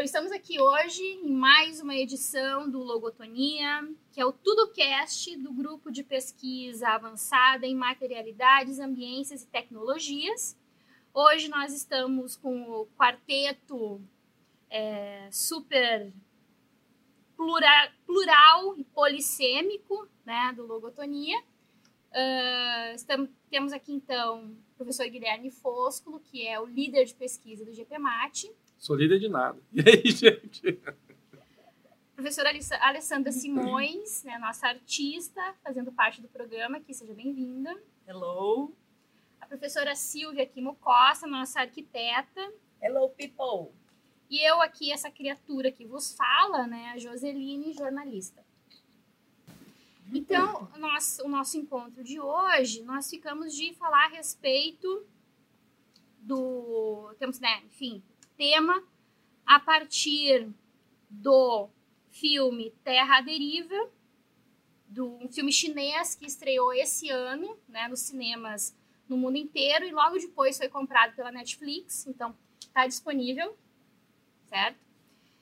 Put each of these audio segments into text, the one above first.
Então, estamos aqui hoje em mais uma edição do Logotonia, que é o TudoCast do grupo de pesquisa avançada em materialidades, ambiências e tecnologias. Hoje nós estamos com o quarteto é, super plural, plural e polissêmico né, do Logotonia. Uh, estamos, temos aqui então o professor Guilherme Foscolo, que é o líder de pesquisa do GPMAT. Sou líder de nada. E aí, gente? Professora Alessandra Simões, né, nossa artista, fazendo parte do programa aqui, seja bem-vinda. Hello. A professora Silvia Kimo Costa, nossa arquiteta. Hello, people. E eu aqui, essa criatura que vos fala, né, a Joseline, jornalista. Então, nós, o nosso encontro de hoje, nós ficamos de falar a respeito do. Temos, né, enfim, tema a partir do filme Terra à Deriva, do um filme chinês que estreou esse ano, né, nos cinemas no mundo inteiro e logo depois foi comprado pela Netflix, então está disponível, certo?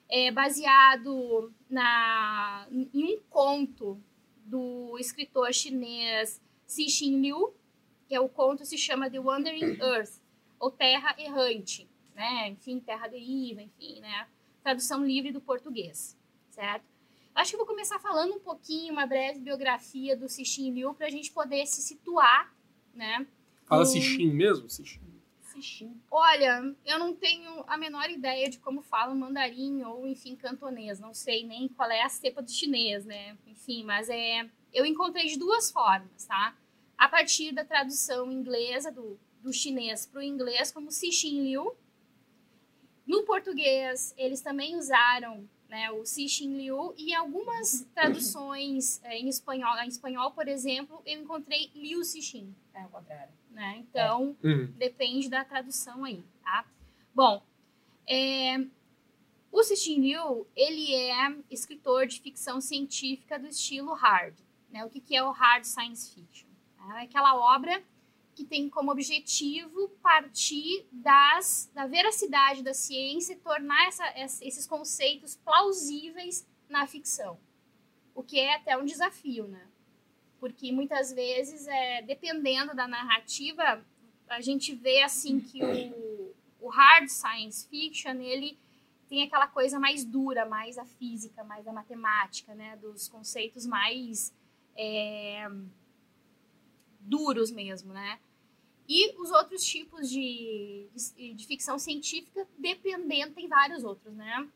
É baseado na, em um conto do escritor chinês Cixin Liu, que é o conto se chama The Wandering Earth, ou Terra Errante né? Enfim, terra deriva, enfim, né? Tradução livre do português, certo? Acho que vou começar falando um pouquinho, uma breve biografia do Cixin Liu para a gente poder se situar, né? Fala um... Cixin mesmo? Cixin. Olha, eu não tenho a menor ideia de como fala mandarim ou, enfim, cantonês. Não sei nem qual é a cepa do chinês, né? Enfim, mas é... Eu encontrei de duas formas, tá? A partir da tradução inglesa do, do chinês para o inglês como Cixin Liu, no português, eles também usaram né, o Cixin Liu e algumas traduções é, em espanhol, em espanhol, por exemplo, eu encontrei Liu Cixin. É o contrário. Né? Então, é. Uhum. depende da tradução aí, tá? Bom, é, o Cixin Liu, ele é escritor de ficção científica do estilo hard. Né? O que, que é o hard science fiction? É aquela obra que tem como objetivo partir das, da veracidade da ciência e tornar essa, esses conceitos plausíveis na ficção. O que é até um desafio, né? Porque muitas vezes, é, dependendo da narrativa, a gente vê assim que o, o hard science fiction, ele tem aquela coisa mais dura, mais a física, mais a matemática, né? Dos conceitos mais é, duros mesmo, né? E os outros tipos de, de, de ficção científica, dependendo, tem vários outros, né?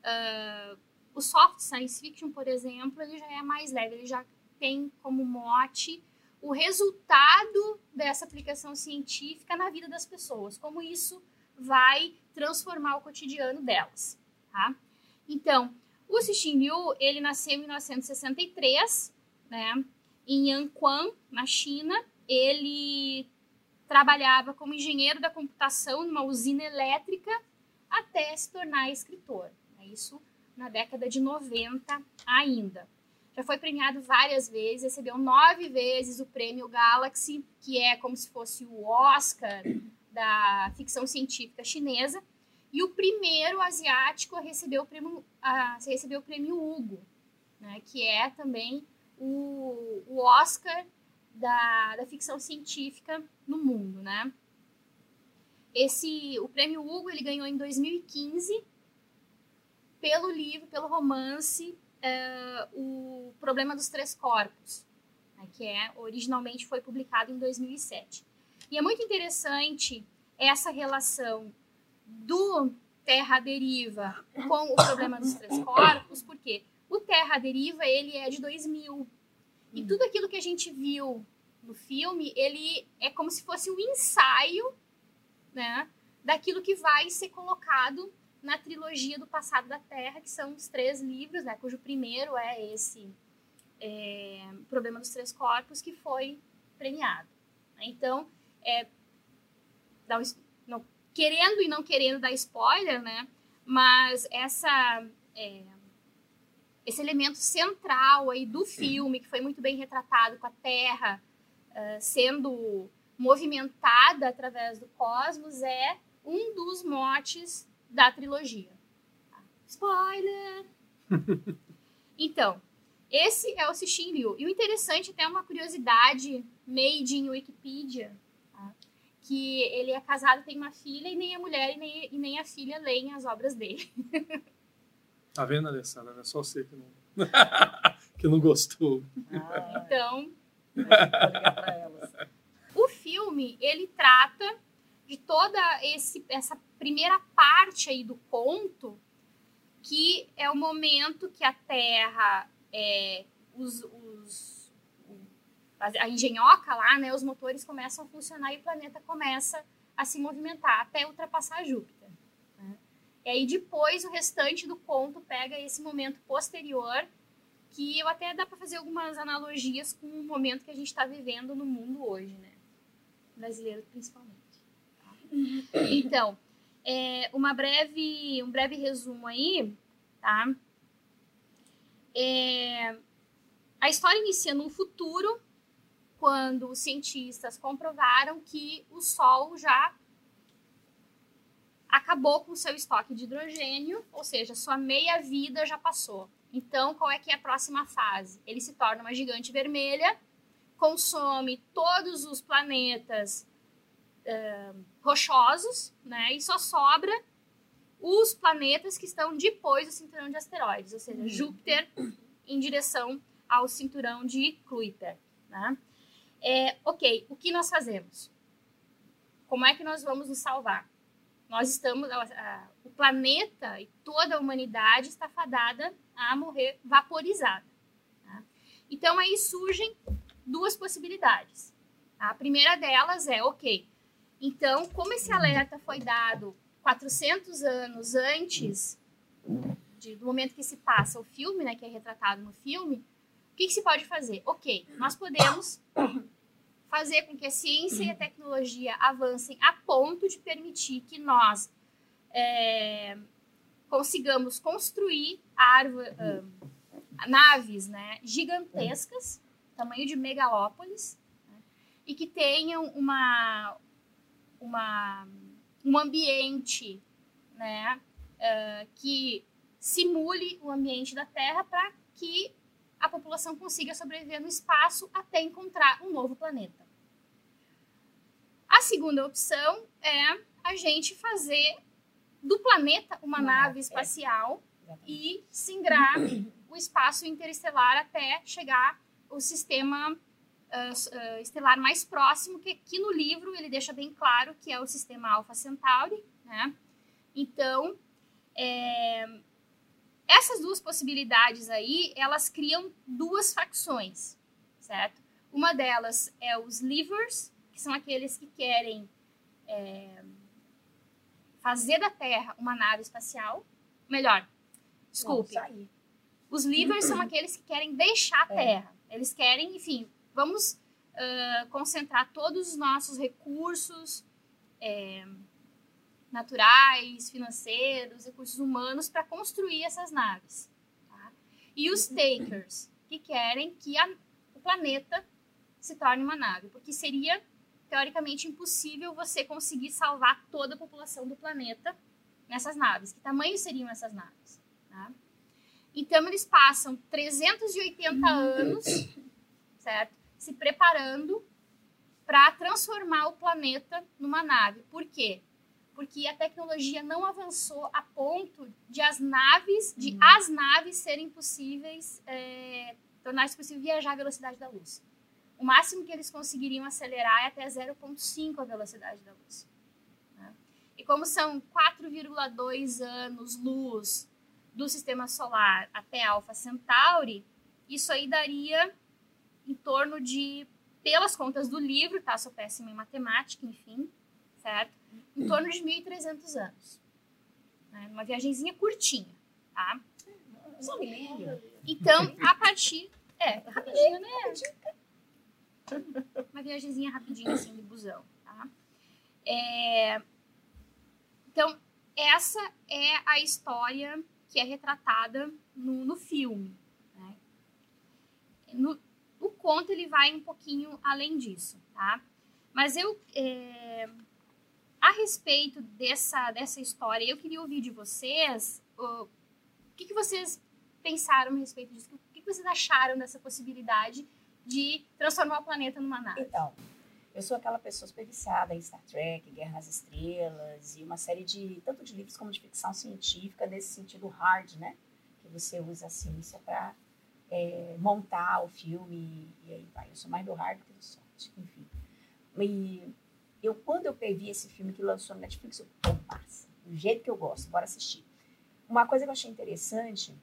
Uh, o soft science fiction, por exemplo, ele já é mais leve, ele já tem como mote o resultado dessa aplicação científica na vida das pessoas, como isso vai transformar o cotidiano delas, tá? Então, o Cixin Liu, ele nasceu em 1963, né, em Yanquan, na China. Ele trabalhava como engenheiro da computação numa usina elétrica até se tornar escritor. É isso na década de 90 ainda. Já foi premiado várias vezes, recebeu nove vezes o prêmio Galaxy, que é como se fosse o Oscar da ficção científica chinesa, e o primeiro asiático a receber o prêmio, a receber o prêmio Hugo, né, que é também o, o Oscar da, da ficção científica no mundo, né? Esse, o prêmio Hugo ele ganhou em 2015 pelo livro, pelo romance uh, O Problema dos Três Corpos, né, que é originalmente foi publicado em 2007. E é muito interessante essa relação do Terra Deriva com o Problema dos Três Corpos, porque o Terra Deriva ele é de 2000 e tudo aquilo que a gente viu no filme, ele é como se fosse um ensaio, né, daquilo que vai ser colocado na trilogia do Passado da Terra, que são os três livros, né, cujo primeiro é esse é, Problema dos Três Corpos, que foi premiado. Então, é, um, não, querendo e não querendo dar spoiler, né, mas essa é, esse elemento central aí do filme, que foi muito bem retratado com a Terra uh, sendo movimentada através do cosmos, é um dos motes da trilogia. Tá? Spoiler! então, esse é o Cixin Liu. E o interessante, até uma curiosidade made in Wikipedia, tá? que ele é casado, tem uma filha, e nem a mulher e nem, e nem a filha leem as obras dele. Tá vendo, Alessandra? Não é só você que não, que não gostou. Ah, Então, elas. o filme, ele trata de toda esse, essa primeira parte aí do conto, que é o momento que a Terra, é, os, os- a engenhoca lá, né, os motores começam a funcionar e o planeta começa a se movimentar até ultrapassar Júpiter. E aí depois o restante do conto pega esse momento posterior, que eu até dá para fazer algumas analogias com o momento que a gente está vivendo no mundo hoje, né? Brasileiro principalmente. Então, é, uma breve, um breve resumo aí, tá? É, a história inicia no futuro, quando os cientistas comprovaram que o Sol já acabou com seu estoque de hidrogênio, ou seja, sua meia vida já passou. Então, qual é que é a próxima fase? Ele se torna uma gigante vermelha, consome todos os planetas eh, rochosos, né? E só sobra os planetas que estão depois do cinturão de asteroides, ou seja, Júpiter em direção ao cinturão de Kuiper, né? É, ok, o que nós fazemos? Como é que nós vamos nos salvar? Nós estamos, a- a- o planeta e toda a humanidade está fadada a morrer vaporizada. tá? Então aí surgem duas possibilidades. A primeira delas é, ok, então como esse alerta foi dado 400 anos antes de- do momento que se passa o filme, né, que é retratado no filme, o que, que se pode fazer? Ok, nós podemos fazer com que a ciência e a tecnologia avancem a ponto de permitir que nós é, consigamos construir árvore, ah, naves né, gigantescas, tamanho de megalópolis, né, e que tenham uma, uma, um ambiente né, ah, que simule o ambiente da Terra para que a população consiga sobreviver no espaço até encontrar um novo planeta. A segunda opção é a gente fazer do planeta uma nave é. espacial Exatamente. e singrar o espaço interestelar até chegar o sistema s- ah, estelar mais próximo, que aqui no livro ele deixa bem claro que é o sistema Alpha Centauri, né? Então, é, essas duas possibilidades aí, elas criam duas facções, certo? Uma delas é os Livers, que são aqueles que querem é, fazer da Terra uma nave espacial. Melhor, desculpe. Os livers são aqueles que querem deixar a É. Terra. Eles querem, enfim, vamos ah, concentrar todos os nossos recursos é, naturais, financeiros, recursos humanos para construir essas naves. tá? E os takers, que querem que a- o planeta se torne uma nave, porque seria teoricamente impossível você conseguir salvar toda a população do planeta nessas naves. Que tamanho seriam essas naves? tá? Então eles passam 380 anos, certo? Se preparando para transformar o planeta numa nave. Por quê? Porque a tecnologia não avançou a ponto de as naves, de as naves serem possíveis, é, tornar-se possível viajar à velocidade da luz. O máximo que eles conseguiriam acelerar é até 0,5 a velocidade da luz. né? E como são 4,2 anos-luz do sistema solar até Alpha Centauri, isso aí daria em torno de, pelas contas do livro, tá? Sou péssima em matemática, enfim, certo? Em torno de 1.300 anos. Né? Uma viagenzinha curtinha, tá? Só um. Então, a partir... É, rapidinho, né? Uma viagemzinha rapidinha, assim, de busão, tá? É, Então, essa é a história que é retratada no, no filme. Né? No, o conto, ele vai um pouquinho além disso, tá? Mas eu... é, A respeito dessa, dessa história, eu queria ouvir de vocês... ó, que, que vocês pensaram a respeito disso? O que vocês acharam dessa possibilidade de transformar o planeta numa nave? Então, eu sou aquela pessoa super viciada em Star Trek, Guerra nas Estrelas e uma série de, tanto de livros como de ficção científica, nesse sentido hard, né? Que você usa a ciência para é, montar o filme e aí vai. Eu sou mais do hard que do soft, enfim. E eu, quando eu vi esse filme que lançou no Netflix, eu, pô, massa, do jeito que eu gosto, bora assistir. Uma coisa que eu achei interessante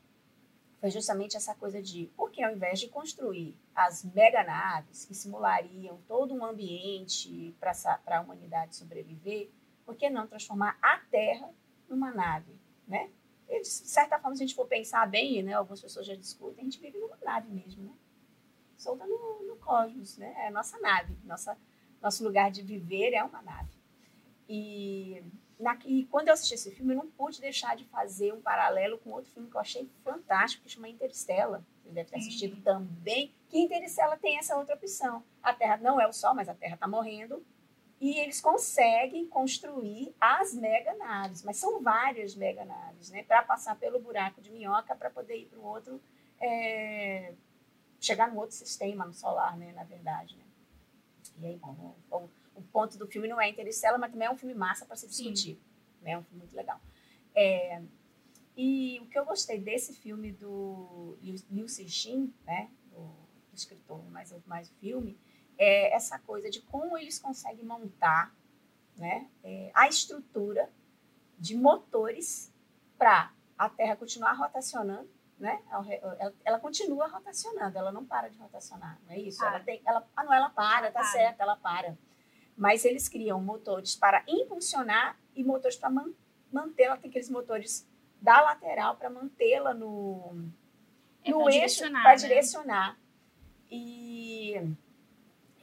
foi justamente essa coisa de, porque ao invés de construir as mega naves que simulariam todo um ambiente para a humanidade sobreviver, por que não transformar a Terra numa nave, né? E, de certa forma, se a gente for pensar bem, né, algumas pessoas já discutem, a gente vive numa nave mesmo, né? Solta no, no cosmos, né? É a nossa nave, nossa, nosso lugar de viver é uma nave. E, na, e quando eu assisti esse filme, eu não pude deixar de fazer um paralelo com outro filme que eu achei fantástico, que chama Interstellar. Você deve ter assistido também. Que Interstellar tem essa outra opção. A Terra não é o Sol, mas a Terra está morrendo. E eles conseguem construir as mega naves, mas são várias mega naves, né? Para passar pelo buraco de minhoca para poder ir para o outro, é, chegar no outro sistema, no solar, né? Na verdade, né? E aí, bom, o, o ponto do filme não é Interstellar, mas também é um filme massa para se discutir. Né? É um filme muito legal. É, e o que eu gostei desse filme do Liu Cixin, né? Do, escritor, mais, mais o filme, é essa coisa de como eles conseguem montar né, é, a estrutura de motores para a Terra continuar rotacionando, né? Ela, ela, continua rotacionando, ela não para de rotacionar, não é isso? Ela tem, ela, ah, não, ela para, tá para. certo, ela para. Mas eles criam motores para impulsionar e motores para man, manter. Ela tem aqueles motores da lateral para mantê-la no, é no eixo para né? direcionar. E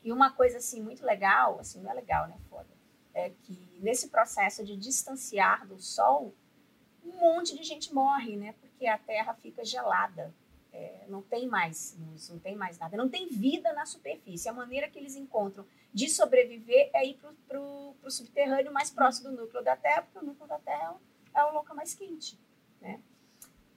e uma coisa assim muito legal, assim, não é legal, né, foda, é que nesse processo de distanciar do sol, um monte de gente morre, né, porque a Terra fica gelada. É, não tem mais luz, não tem mais nada, não tem vida na superfície. A maneira que eles encontram de sobreviver é ir para o subterrâneo mais próximo do núcleo da Terra, porque o núcleo da Terra é o local mais quente, né?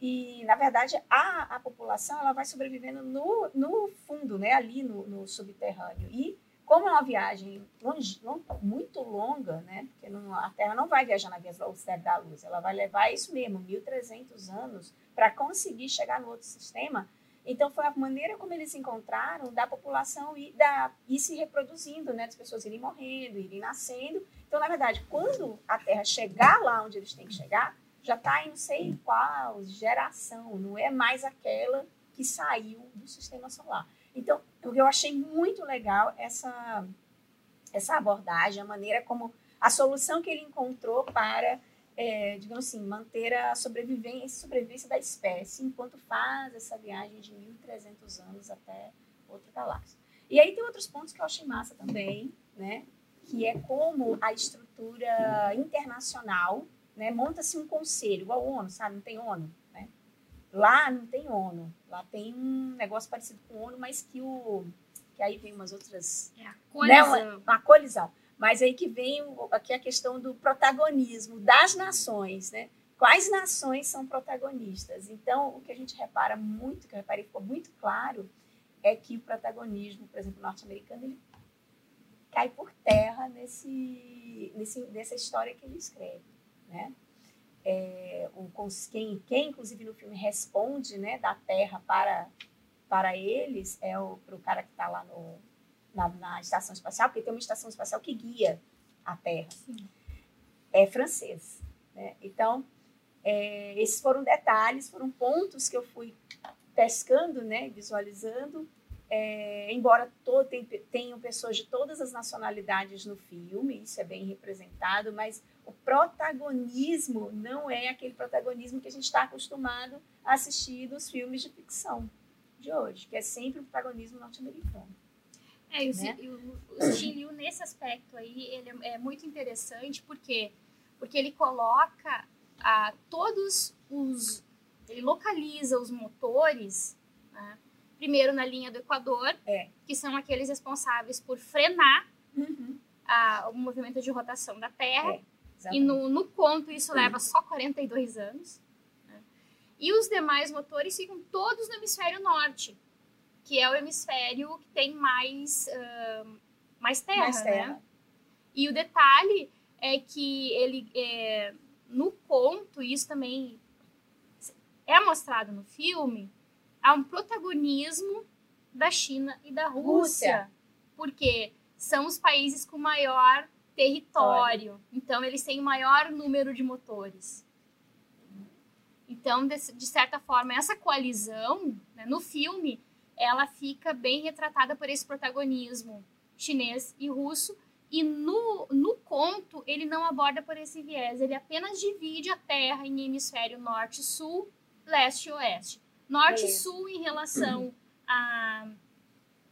E, na verdade, a, a população ela vai sobrevivendo no, no fundo, né? ali no, no subterrâneo. E como é uma viagem longe, long, muito longa, né? porque não, a Terra não vai viajar na velocidade da luz, ela vai levar isso mesmo, 1.300 anos, para conseguir chegar no outro sistema. Então, foi a maneira como eles encontraram da população ir, da, ir se reproduzindo, né? das pessoas irem morrendo, irem nascendo. Então, na verdade, quando a Terra chegar lá onde eles têm que chegar, já está em não sei qual geração, não é mais aquela que saiu do sistema solar. Então, eu achei muito legal essa, essa abordagem, a maneira como a solução que ele encontrou para, é, digamos assim, manter a sobrevivência, sobrevivência da espécie enquanto faz essa viagem de 1.300 anos até outra galáxia. E aí tem outros pontos que eu achei massa também, né? Que é como a estrutura internacional né? Monta-se um conselho, igual a ONU, sabe? Não tem ONU, né? Lá não tem ONU. Lá tem um negócio parecido com ONU, mas que o que aí vem umas outras, é a colisão. Né? Uma, uma colisão. Mas aí que vem aqui a questão do protagonismo das nações, né? Quais nações são protagonistas? Então, o que a gente repara muito, que eu reparei ficou muito claro, é que o protagonismo, por exemplo, norte-americano, ele cai por terra nesse, nesse, nessa história que ele escreve né? É, o, quem, quem, inclusive, no filme responde né, da Terra para, para eles é o pro cara que está lá no, na, na, estação espacial, porque tem uma estação espacial que guia a Terra. Sim. É francês. Né? Então, é, esses foram detalhes, foram pontos que eu fui pescando, né, visualizando, é, embora todo, tem, tenham pessoas de todas as nacionalidades no filme, isso é bem representado, mas o protagonismo não é aquele protagonismo que a gente está acostumado a assistir dos filmes de ficção de hoje, que é sempre o protagonismo norte-americano. É, e o, né? o, o nesse aspecto aí, ele é, é muito interessante, porque porque ele coloca ah, todos os... ele localiza os motores, né? primeiro na linha do Equador, é. que são aqueles responsáveis por frenar uhum. a, o movimento de rotação da Terra, é. E no, no conto isso leva só 42 anos. Né? E os demais motores ficam todos no hemisfério norte, que é o hemisfério que tem mais, uh, mais, terra, mais terra, né? E o detalhe é que ele, é, no conto, isso também é mostrado no filme, há um protagonismo da China e da Rússia. Rússia. Porque são os países com maior território. Então, eles têm o maior número de motores. Então, de, de certa forma, essa coalizão, né, no filme, ela fica bem retratada por esse protagonismo chinês e russo. E no, no conto, ele não aborda por esse viés. Ele apenas divide a Terra em hemisfério norte sul, leste e oeste. Norte e sul em relação a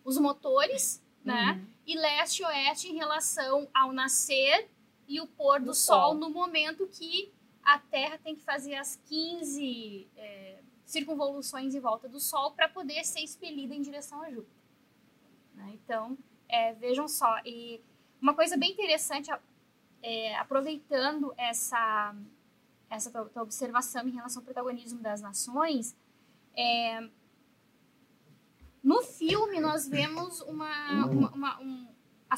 os motores, né? Uhum. E leste e oeste em relação ao nascer e o pôr do, do sol, sol, no momento que a Terra tem que fazer as 15 é, circunvoluções em volta do Sol para poder ser expelida em direção a Júpiter. Né? Então, é, vejam só. E uma coisa bem interessante, é, aproveitando essa, essa tua, observação em relação ao protagonismo das nações, é, no filme nós vemos uma, uma, uma um, a,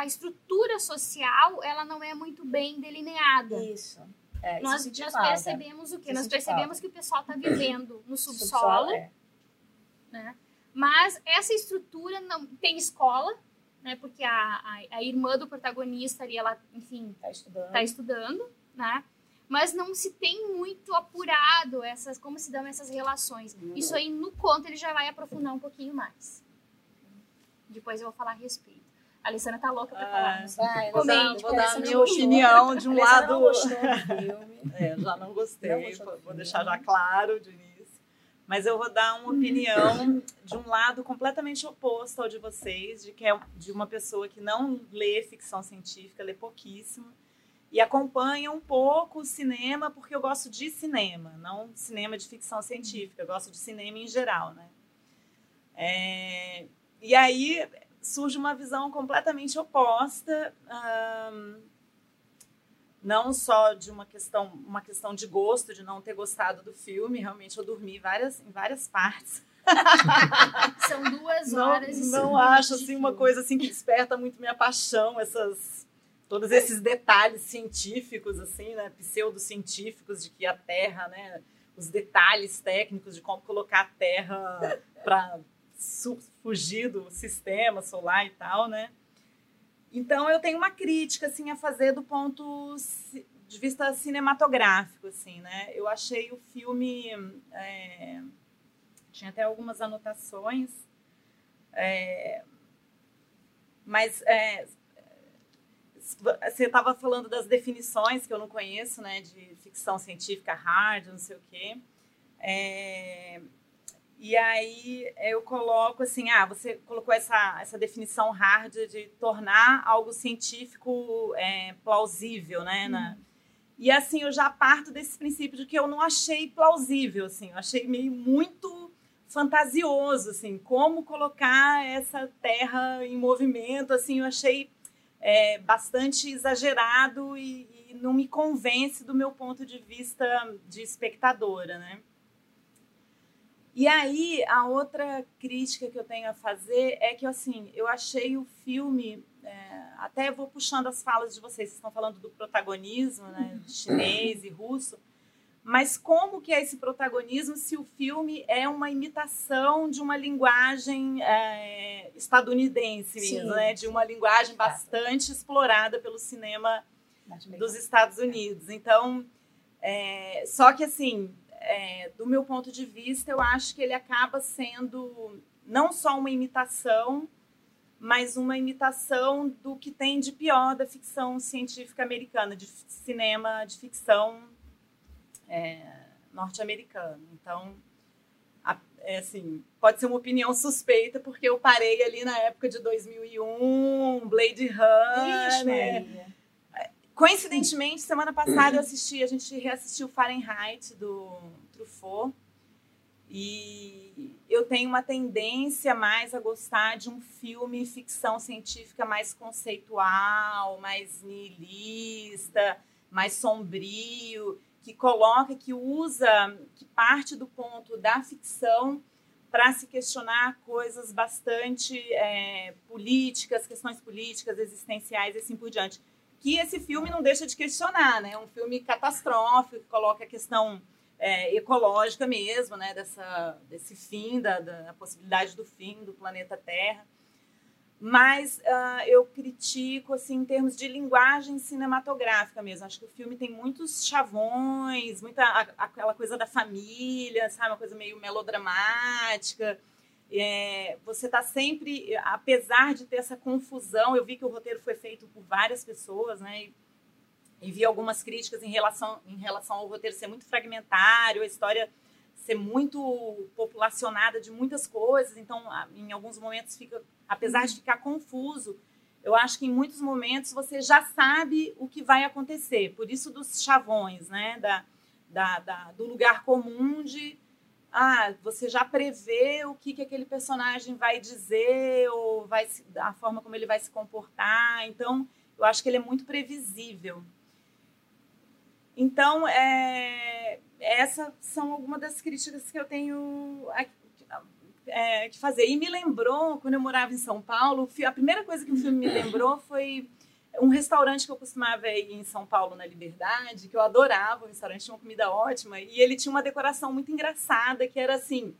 a, estrutura social ela não é muito bem delineada. Isso. É, nós, nós percebemos o quê? Nós percebemos que o pessoal está vivendo no subsolo, é. né? Mas essa estrutura não tem escola, né? Porque a, a, a irmã do protagonista ali, ela, enfim, está estudando. Tá estudando, né? Mas não se tem muito apurado essas, como se dão essas relações. Uhum. Isso aí no conto ele já vai aprofundar um pouquinho mais. Depois eu vou falar a respeito. A Alessandra tá louca pra falar. Ah, Comente. Vou dar a minha opinião de um lado. Não gostou do filme. É, já não gostei. Não vou deixar já claro de início. Mas eu vou dar uma opinião de um lado completamente oposto ao de vocês, de que é de uma pessoa que não lê ficção científica, lê pouquíssimo e acompanha um pouco o cinema porque eu gosto de cinema, não cinema de ficção científica, eu gosto de cinema em geral, né? É, e aí surge uma visão completamente oposta, não só de uma questão, uma questão de gosto, de não ter gostado do filme, realmente eu dormi várias, em várias partes. São duas horas. Não, não acho assim uma coisa assim que desperta muito minha paixão, essas todos esses detalhes científicos assim, né, pseudocientíficos de que a Terra, né, os detalhes técnicos de como colocar a Terra para fugir do sistema solar e tal, né? Então eu tenho uma crítica assim a fazer do ponto de vista cinematográfico, assim, né? Eu achei o filme é, tinha até algumas anotações, é, mas é, você estava falando das definições que eu não conheço, né? De ficção científica hard, não sei o quê. E aí eu coloco assim, ah, você colocou essa, essa definição hard de tornar algo científico é, plausível, né? Uhum. Na, e assim, eu já parto desse princípio de que eu não achei plausível, assim, eu achei meio muito fantasioso, assim, como colocar essa terra em movimento, assim, eu achei é, bastante exagerado e, e não me convence do meu ponto de vista de espectadora, né? E aí, a outra crítica que eu tenho a fazer é que, assim, eu achei o filme. É, até vou puxando as falas de vocês, vocês estão falando do protagonismo, né, chinês e russo. Mas como que é esse protagonismo se o filme é uma imitação de uma linguagem é, estadunidense mesmo, né? De uma linguagem bastante explorada pelo cinema dos Estados Unidos. Então, é, só que assim, é, do meu ponto de vista, eu acho que ele acaba sendo não só uma imitação, mas uma imitação do que tem de pior da ficção científica americana, de cinema de ficção é, norte-americano. Então, a, é assim, pode ser uma opinião suspeita, porque eu parei ali na época de 2001, Blade Runner. Ixi, Coincidentemente, semana passada eu assisti, a gente reassistiu Fahrenheit do Truffaut. E eu tenho uma tendência mais a gostar de um filme ficção científica mais conceitual, mais nihilista, mais sombrio, que coloca, que usa, que parte do ponto da ficção para se questionar coisas bastante é, políticas, questões políticas, existenciais e assim por diante. Que esse filme não deixa de questionar, né? É um filme catastrófico, que coloca a questão é, ecológica mesmo, né? Dessa, desse fim, da, da possibilidade do fim do planeta Terra mas uh, eu critico assim em termos de linguagem cinematográfica mesmo. Acho que o filme tem muitos chavões, muita aquela coisa da família, sabe, uma coisa meio melodramática. É, você está sempre, apesar de ter essa confusão, eu vi que o roteiro foi feito por várias pessoas, né? E, e vi algumas críticas em relação, em relação ao roteiro ser muito fragmentário, a história ser muito populacionada de muitas coisas, então em alguns momentos fica, apesar de ficar confuso, eu acho que em muitos momentos você já sabe o que vai acontecer. Por isso dos chavões, né, da, da, da do lugar comum de ah, você já prevê o que, que aquele personagem vai dizer ou vai a forma como ele vai se comportar. Então, eu acho que ele é muito previsível. Então, é, essas são algumas das críticas que eu tenho é, que fazer. E me lembrou, quando eu morava em São Paulo, a primeira coisa que o filme me lembrou foi um restaurante que eu costumava ir em São Paulo, na Liberdade, que eu adorava. O restaurante tinha uma comida ótima e ele tinha uma decoração muito engraçada, que era assim,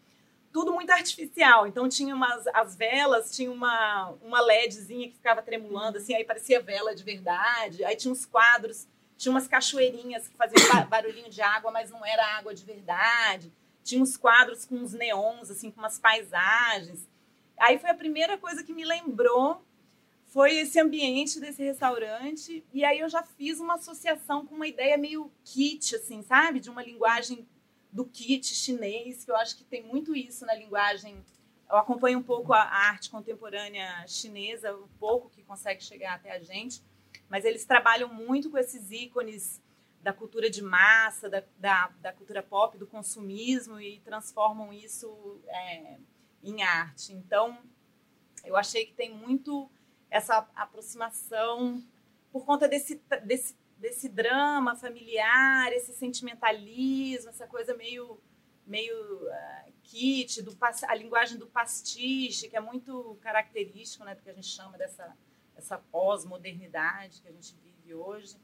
tudo muito artificial. Então tinha umas as velas, tinha uma uma LEDzinha que ficava tremulando assim, aí parecia vela de verdade. Aí tinha uns quadros tinha umas cachoeirinhas que faziam barulhinho de água, mas não era água de verdade. Tinha uns quadros com uns neons, assim, com umas paisagens. Aí foi a primeira coisa que me lembrou foi esse ambiente desse restaurante. E aí eu já fiz uma associação com uma ideia meio kit, assim, sabe? De uma linguagem do kit chinês, que eu acho que tem muito isso na linguagem. Eu acompanho um pouco a arte contemporânea chinesa, um pouco que consegue chegar até a gente mas eles trabalham muito com esses ícones da cultura de massa, da, da, da cultura pop, do consumismo e transformam isso é, em arte. Então, eu achei que tem muito essa aproximação por conta desse, desse, desse drama familiar, esse sentimentalismo, essa coisa meio meio uh, kit, do, a linguagem do pastiche, que é muito característico né, do que a gente chama dessa essa pós-modernidade que a gente vive hoje.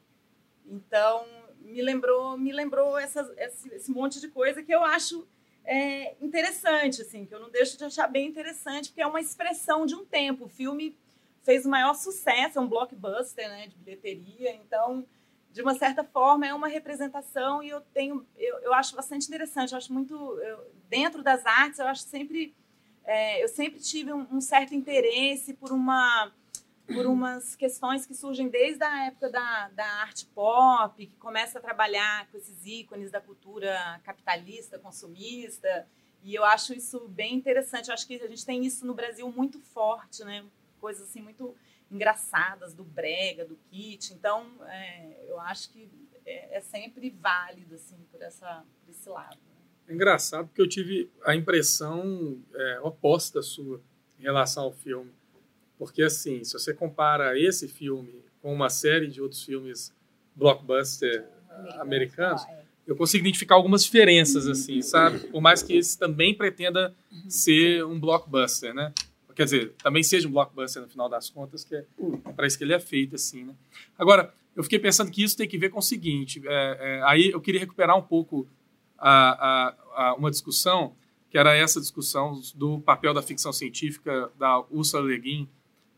Então, me lembrou, me lembrou essa, esse, esse monte de coisa que eu acho é, interessante, assim, que eu não deixo de achar bem interessante, porque é uma expressão de um tempo. O filme fez o maior sucesso, é um blockbuster, né, de bilheteria, então, de uma certa forma, é uma representação e eu tenho, eu, eu acho bastante interessante, eu acho muito, eu, dentro das artes, eu acho sempre, é, eu sempre tive um, um certo interesse por uma por umas questões que surgem desde a época da, da arte pop, que começa a trabalhar com esses ícones da cultura capitalista, consumista. E eu acho isso bem interessante. Eu acho que a gente tem isso no Brasil muito forte, né? Coisas assim muito engraçadas do brega, do kit. Então, é, eu acho que é, é, sempre válido assim por essa por esse lado. Né? É engraçado porque eu tive a impressão é, oposta sua em relação ao filme porque, assim, se você compara esse filme com uma série de outros filmes blockbuster americanos, é. eu consigo identificar algumas diferenças, assim, sabe? Por mais que esse também pretenda ser um blockbuster, né? Quer dizer, também seja um blockbuster no final das contas, que é, é para isso que ele é feito, assim, né? Agora, eu fiquei pensando que isso tem que ver com o seguinte, é, é, aí eu queria recuperar um pouco a, a, a uma discussão, que era essa discussão do papel da ficção científica da Ursula Le Guin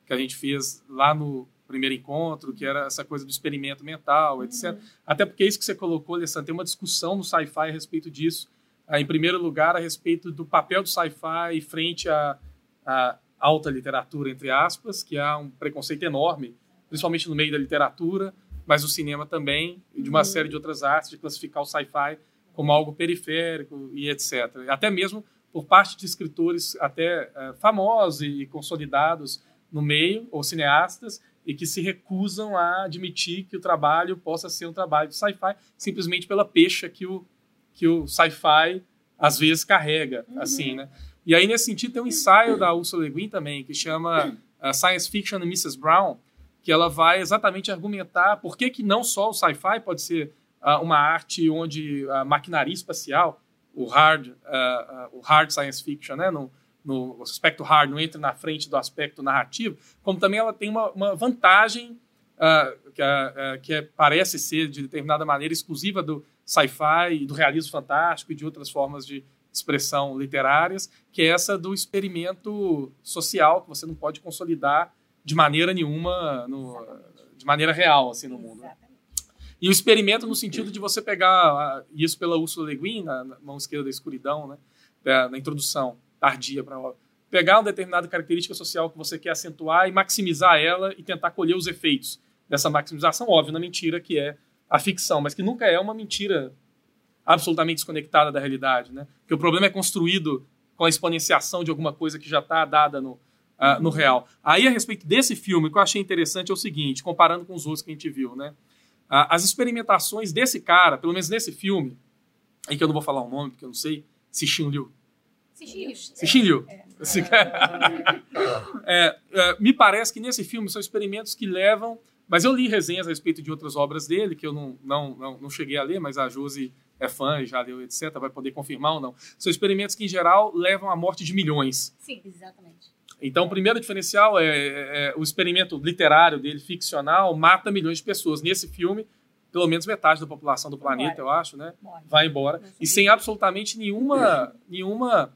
que a gente fez lá no primeiro encontro, que era essa coisa do experimento mental, etc. Uhum. Até porque isso que você colocou, Alessandra, tem uma discussão no sci-fi a respeito disso. Ah, em primeiro lugar, a respeito do papel do sci-fi frente à, à alta literatura, entre aspas, que há um preconceito enorme, principalmente no meio da literatura, mas o cinema também, e de uma uhum. série de outras artes, de classificar o sci-fi como algo periférico e etc. Até mesmo por parte de escritores até uh, famosos e consolidados no meio, ou cineastas, e que se recusam a admitir que o trabalho possa ser um trabalho de sci-fi, simplesmente pela pecha que o, que o sci-fi às vezes carrega, uhum. assim, né? E aí, nesse sentido, tem um ensaio da Ursula Le Guin também, que chama uh, Science Fiction and Mrs. Brown, que ela vai exatamente argumentar por que, que não só o sci-fi pode ser uh, uma arte onde a maquinaria espacial, o hard, uh, o hard science fiction, né, no, no aspecto hard, não entra na frente do aspecto narrativo, como também ela tem uma, uma vantagem que, que é, parece ser, de determinada maneira, exclusiva do sci-fi, do realismo fantástico e de outras formas de expressão literárias, que é essa do experimento social que você não pode consolidar de maneira nenhuma, no, de maneira real assim no mundo. E o experimento no sentido de você pegar isso pela Ursula Le Guin, na, na mão esquerda da escuridão, né, da, na introdução tardia para a obra, pegar uma determinada característica social que você quer acentuar e maximizar ela e tentar colher os efeitos dessa maximização, óbvio, na mentira que é a ficção, mas que nunca é uma mentira absolutamente desconectada da realidade, né? Porque o problema é construído com a exponenciação de alguma coisa que já está dada no, uh, no real. Aí, a respeito desse filme, o que eu achei interessante é o seguinte, comparando com os outros que a gente viu, né? Uh, as experimentações desse cara, pelo menos nesse filme, em que eu não vou falar o nome, porque eu não sei, Cixin Liu. Cixin Liu. É. é, é, me parece que nesse filme são experimentos que levam... Mas eu li resenhas a respeito de outras obras dele, que eu não, não, não, não cheguei a ler, mas a Josi é fã e já leu, etc., vai poder confirmar ou não. São experimentos que, em geral, levam à morte de milhões. Sim, exatamente. Então, o primeiro diferencial é, é, é, o experimento literário dele, ficcional, mata milhões de pessoas. Nesse filme, pelo menos metade da população do planeta, eu acho, né? Vai embora. E sem absolutamente nenhuma, nenhuma,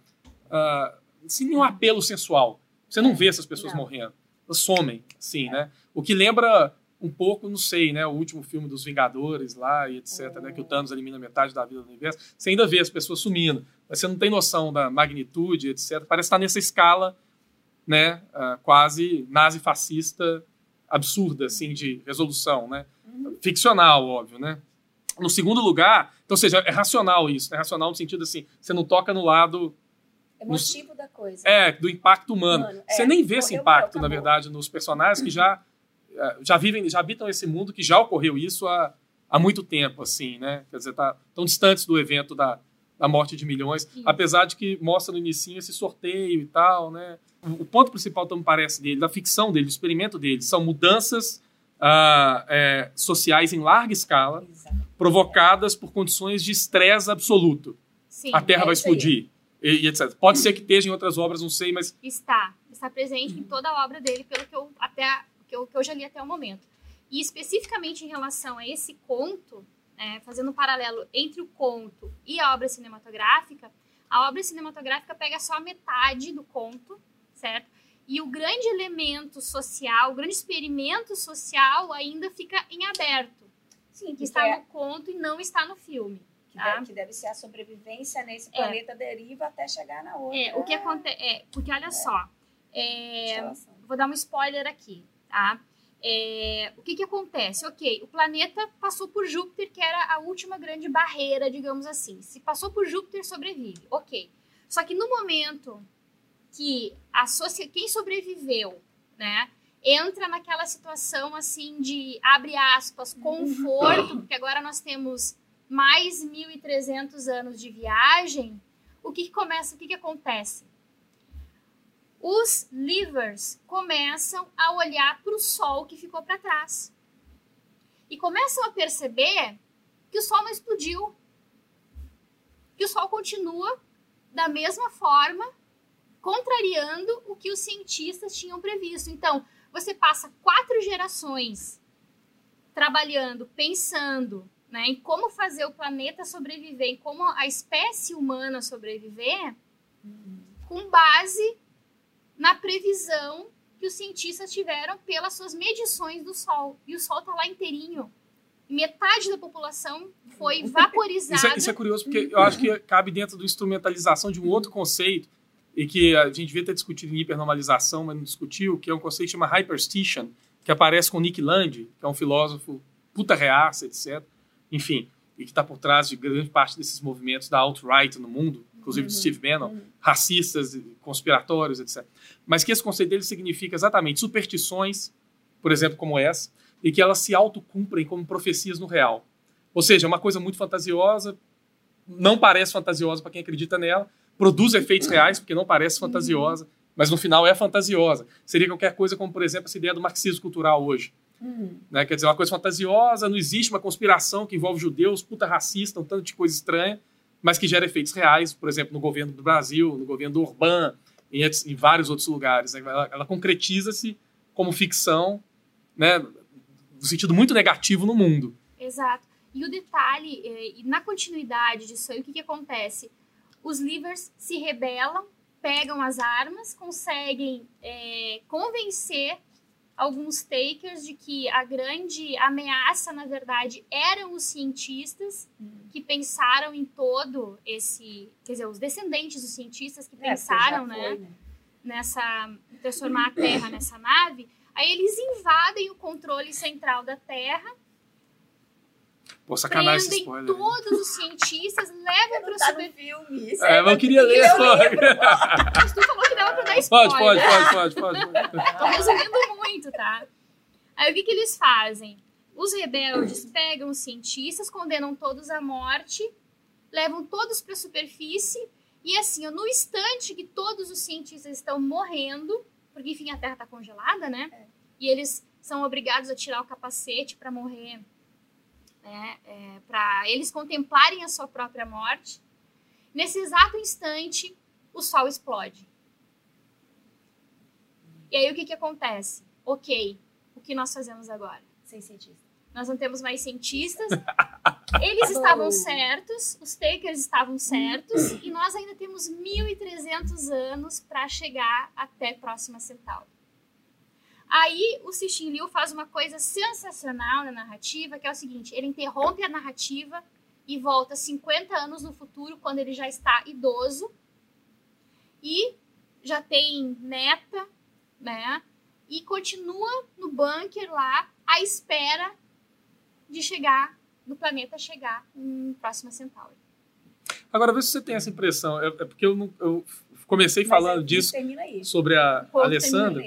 uh, sem nenhum apelo sensual. Você não vê essas pessoas não. morrendo. Elas somem, sim, é. né? O que lembra um pouco, não sei, né? O último filme dos Vingadores lá e etc, né? Que o Thanos elimina metade da vida do universo. Você ainda vê as pessoas sumindo, mas você não tem noção da magnitude, etc. Parece estar nessa escala, né? Uh, quase nazi-fascista absurda, assim, de resolução, né? Uhum. Ficcional, óbvio, né? No segundo lugar, então, ou seja, é racional isso, é racional no sentido assim, você não toca no lado emotivo no, da coisa. É, do impacto humano. humano você é, nem vê esse impacto, na verdade, nos personagens que já é, já vivem, já habitam esse mundo que já ocorreu isso há, há muito tempo, assim, né? Quer dizer, tá tão distantes do evento da, da morte de milhões, Sim. apesar de que mostra no início esse sorteio e tal, né? O, o ponto principal, então, me parece, dele, da ficção dele, do experimento dele, são mudanças uh, é, sociais em larga escala, Exato. provocadas por condições de estresse absoluto. Sim, a Terra é vai explodir. E, e, etc. Pode ser que esteja em outras obras, não sei, mas. Está. Está presente em toda a obra dele, pelo que eu até que eu, que eu já li até o momento. E especificamente em relação a esse conto, é, fazendo um paralelo entre o conto e a obra cinematográfica, a obra cinematográfica pega só a metade do conto, certo? E o grande elemento social, o grande experimento social ainda fica em aberto. Sim, que está é... no conto e não está no filme. Que, tá? deve, que deve ser a sobrevivência nesse é. planeta deriva até chegar na outra. É, o que acontece. É, porque olha é. só. É, vou dar um spoiler aqui tá? É, o que, que acontece? Ok, o planeta passou por Júpiter, que era a última grande barreira, digamos assim. Se passou por Júpiter, sobrevive. Ok. Só que no momento que a quem sobreviveu, né, entra naquela situação assim de abre aspas conforto, porque agora nós temos mais 1.300 anos de viagem. O que, que começa? O que, que acontece? Os livers começam a olhar para o Sol que ficou para trás. E começam a perceber que o Sol não explodiu. Que o Sol continua da mesma forma, contrariando o que os cientistas tinham previsto. Então, você passa quatro gerações trabalhando, pensando né, em como fazer o planeta sobreviver, em como a espécie humana sobreviver, com base na previsão que os cientistas tiveram pelas suas medições do Sol. E o Sol está lá inteirinho. Metade da população foi vaporizada. Isso é, isso é curioso, porque eu acho que cabe dentro da instrumentalização de um outro conceito, e que a gente devia ter discutido em hipernormalização, mas não discutiu, que é um conceito chamado hyperstition, que aparece com Nick Land, que é um filósofo puta reaça, etc. Enfim, e que está por trás de grande parte desses movimentos da alt-right no mundo, inclusive uhum, do Steve Bannon, uhum. racistas, conspiratórios, etc. Mas que esse conceito dele significa exatamente superstições, por exemplo, como essa, e que elas se autocumprem como profecias no real. Ou seja, é uma coisa muito fantasiosa, não parece fantasiosa para quem acredita nela, produz efeitos reais, porque não parece fantasiosa, mas no final é fantasiosa. Seria qualquer coisa como, por exemplo, essa ideia do marxismo cultural hoje. Uhum. Né? Quer dizer, uma coisa fantasiosa, não existe uma conspiração que envolve judeus, puta racista, um tanto de coisa estranha, mas que gera efeitos reais, por exemplo, no governo do Brasil, no governo do Orbán, em, em vários outros lugares. Né? Ela, ela concretiza-se como ficção, né? no sentido muito negativo no mundo. Exato. E o detalhe, eh, e na continuidade disso aí, o que, que acontece? Os livers se rebelam, pegam as armas, conseguem é, convencer alguns takers de que a grande ameaça, na verdade, eram os cientistas que pensaram em todo esse. Quer dizer, os descendentes dos cientistas que É, pensaram, né? foi, né? nessa transformar a Terra nessa nave, aí eles invadem o controle central da Terra, Pô, sacanagem esse prendem spoiler. todos os cientistas, levam para Não o tá super... no filme. Isso É, mas eu queria ler. Só. Mas tu falou que dava para dar spoiler. Pode, pode, pode, pode, pode. Tô resumindo muito, tá? Aí o que, que eles fazem? Os rebeldes pegam os cientistas, condenam todos à morte, levam todos para a superfície e assim, ó, no instante que todos os cientistas estão morrendo, porque enfim a Terra está congelada, né? E eles são obrigados a tirar o capacete para morrer, né? É, para eles contemplarem a sua própria morte. Nesse exato instante, o Sol explode. E aí o que que acontece? Ok, o que nós fazemos agora? Sem cientista. Nós não temos mais cientistas. Eles estavam certos, os takers estavam certos, e nós ainda temos 1.300 anos para chegar até Próxima Centauri. Aí o Cixin Liu faz uma coisa sensacional na narrativa, que é o seguinte: ele interrompe a narrativa e volta 50 anos no futuro, quando ele já está idoso e já tem neta, né? E continua no bunker lá à espera de chegar, do planeta chegar em Próxima Centauri. Agora, vê se você tem essa impressão. É, é porque eu, não- eu comecei falando Mas aí, disso Termina aí. sobre a Alessandra.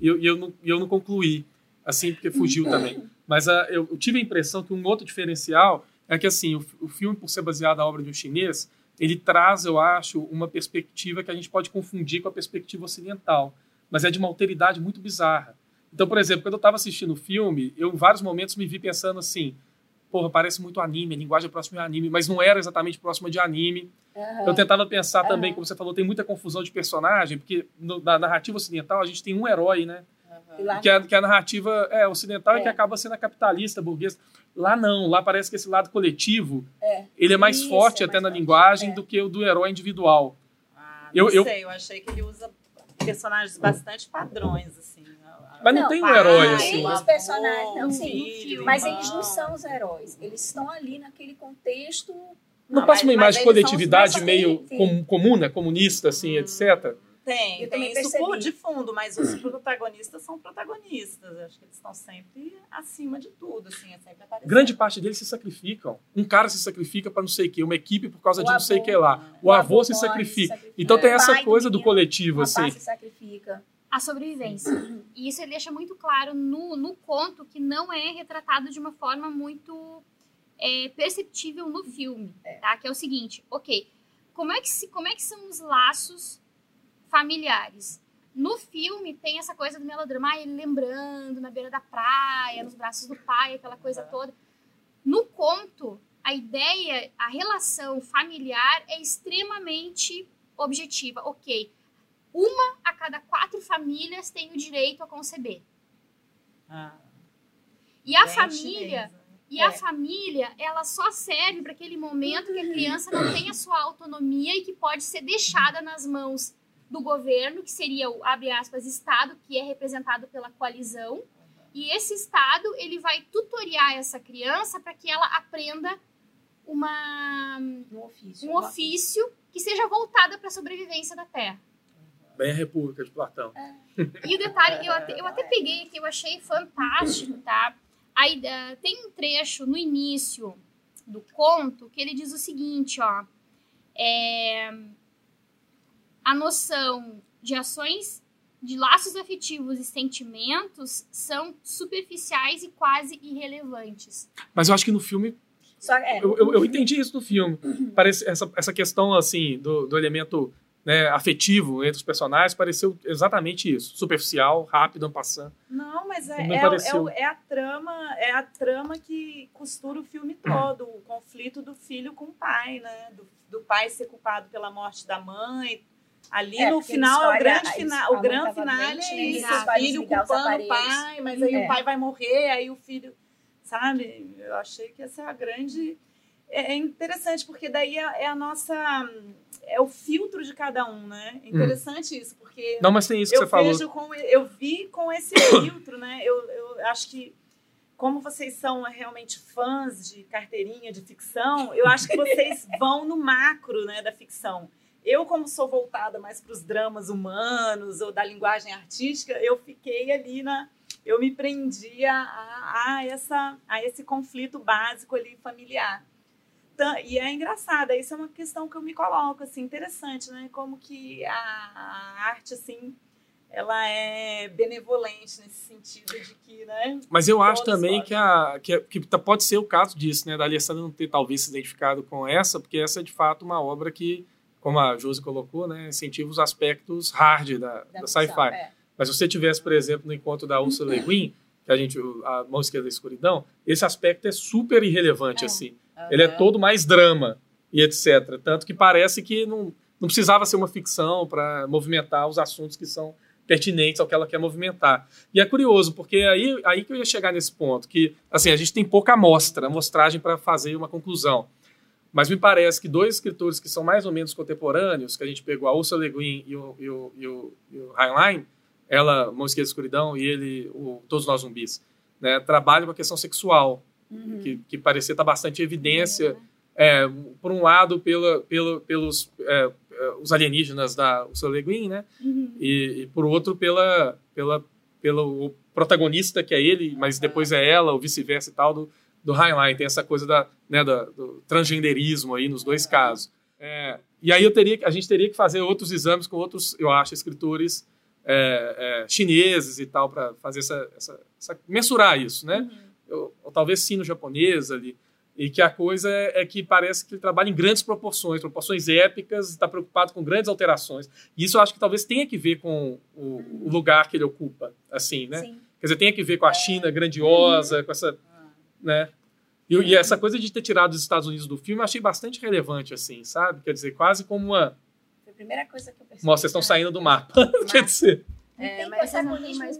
E eu, eu, não, eu não concluí, assim, porque fugiu também. Mas ah, eu, eu tive a impressão que um outro diferencial é que, assim, o, o filme, por ser baseado na obra de um chinês, ele traz, eu acho, uma perspectiva que a gente pode confundir com a perspectiva ocidental, mas é de uma alteridade muito bizarra. Então, por exemplo, quando eu estava assistindo o filme, eu em vários momentos me vi pensando assim, porra, parece muito anime, a linguagem é próxima de anime, mas não era exatamente próxima de anime. Aham. Eu tentava pensar também, Aham. como você falou, tem muita confusão de personagem, porque no- na narrativa ocidental a gente tem um herói, né? E lá- Que a, que a narrativa é ocidental e É. que acaba sendo a capitalista, burguesa. Lá não, lá parece que esse lado coletivo, É. ele é mais Isso, forte é até mais na forte, linguagem é. do que o do herói individual. Ah, Eu- não eu- sei, eu achei que ele usa personagens bastante padrões, assim. Mas não, Não, tem um herói tem assim. os né? personagens, não, avô, sim, filho, Mas irmão. eles não são os heróis. Eles estão ali naquele contexto. Não Não, passa uma imagem de coletividade os meio com- comuna, comunista, assim, etc. Tem, Eu tem também isso percebi. de fundo, mas os protagonistas são protagonistas. Eu acho que eles estão sempre acima de tudo, assim, é sempre aparecendo. Grande parte deles se sacrificam. Um cara se sacrifica para não sei o quê, uma equipe por causa O de não sei o avô, que lá. O, avô, se morre, sacrifica. sacrifica. Então tem O essa pai coisa do coletivo, o assim. se sacrifica. A sobrevivência. E isso ele deixa muito claro no, no conto, que não é retratado de uma forma muito é, perceptível no filme, tá? Que é o seguinte, ok, como é que, se, como é que são os laços familiares? No filme tem essa coisa do melodrama, ah, ele lembrando na beira da praia, nos braços do pai, aquela coisa toda. No conto, a ideia, a relação familiar é extremamente objetiva. Ok, uma a cada quatro famílias tem o direito a conceber. Ah, E a família, chinesa. e É. a família, ela só serve para aquele momento que a criança não tem a sua autonomia e que pode ser deixada nas mãos do governo, que seria o abre aspas Estado, que é representado pela coalizão. E esse Estado, ele vai tutoriar essa criança para que ela aprenda uma Um ofício. um ofício que seja voltada para a sobrevivência da Terra. Bem a República de Platão. E o detalhe, eu até, eu até peguei que eu achei fantástico, tá? Aí, ah, tem um trecho no início do conto que ele diz o seguinte, ó. É, a noção de ações, de laços afetivos e sentimentos são superficiais e quase irrelevantes. Mas eu acho que no filme Só, é, eu, eu, eu entendi isso no filme. Parece essa, essa questão assim do, do elemento né, afetivo entre os personagens, pareceu exatamente isso. Superficial, rápido, passando. Não, mas é, é, é, é, a trama, é a trama que costura o filme todo, o conflito do filho com o pai, né? Do, do pai ser culpado pela morte da mãe. Ali é, no final, é o grande final, o grande final é isso, o filho culpando o pai, mas aí o é. pai vai morrer, aí o filho, sabe? Eu achei que essa é a grande é, é interessante porque daí é, é, a nossa é o filtro de cada um, né? É hum. interessante hum. isso porque não, mas tem isso que você falou. Com, eu vi com esse filtro, né? Eu, eu acho que como vocês são realmente fãs de carteirinha de ficção, eu acho que vocês vão no macro, né, da ficção. Eu, como sou voltada mais para os dramas humanos ou da linguagem artística, eu fiquei ali na. Eu me prendi a, a, a essa, a esse conflito básico ali familiar e é engraçado, isso é uma questão que eu me coloco, assim, interessante, né? Como que a, a arte, assim, ela é benevolente nesse sentido de que, né? Mas eu acho também que, a, que, a, que, pode ser o caso disso, né? Da Alessandra não ter talvez se identificado com essa, porque essa é de fato uma obra que, como a Josi colocou, né? Incentiva os aspectos hard da, da, da sci-fi. É. Mas se você tivesse, por exemplo, no encontro da Ursula Le Guin, que a gente, a mão esquerda da escuridão, esse aspecto é super irrelevante, é. assim. Uhum. Ele é todo mais drama e etc. Tanto que parece que não, não precisava ser uma ficção para movimentar os assuntos que são pertinentes ao que ela quer movimentar. E é curioso, porque aí, aí que eu ia chegar nesse ponto, que assim, a gente tem pouca amostra, amostragem para fazer uma conclusão. Mas me parece que dois escritores que são mais ou menos contemporâneos, que a gente pegou a Ursula Le Guin e o, e o, e o, e o Heinlein, ela, Mosqueta de Escuridão, e ele, o Todos Nós Zumbis, né, trabalham com a questão sexual uhum. que, que parecia estar bastante em evidência, uhum. é, por um lado, pela, pela, pelos é, é, os alienígenas da Ursula Le Guin, né? Uhum. E, e, por outro, pela, pela, pelo protagonista, que é ele, mas depois é ela, ou vice-versa e tal, do, do Heinlein. Tem essa coisa da, né, da, do transgenderismo aí nos dois casos. É, e aí eu teria, a gente teria que fazer outros exames com outros, eu acho, escritores é, é, chineses e tal, para fazer essa, essa, essa, mensurar isso, né? Uhum ou, ou talvez sino japonês ali, e que a coisa é, é, que parece que ele trabalha em grandes proporções, proporções épicas, está preocupado com grandes alterações. E isso eu acho que talvez tenha que ver com o, o lugar que ele ocupa, assim, né? Sim. Quer dizer, tem que ver com a China grandiosa, uhum. com essa, né? E, e, essa coisa de ter tirado os Estados Unidos do filme eu achei bastante relevante, assim, sabe? Quer dizer, quase como uma... Foi a primeira coisa que eu percebi. Nossa, vocês estão saindo do mapa. Quer dizer... É, mas,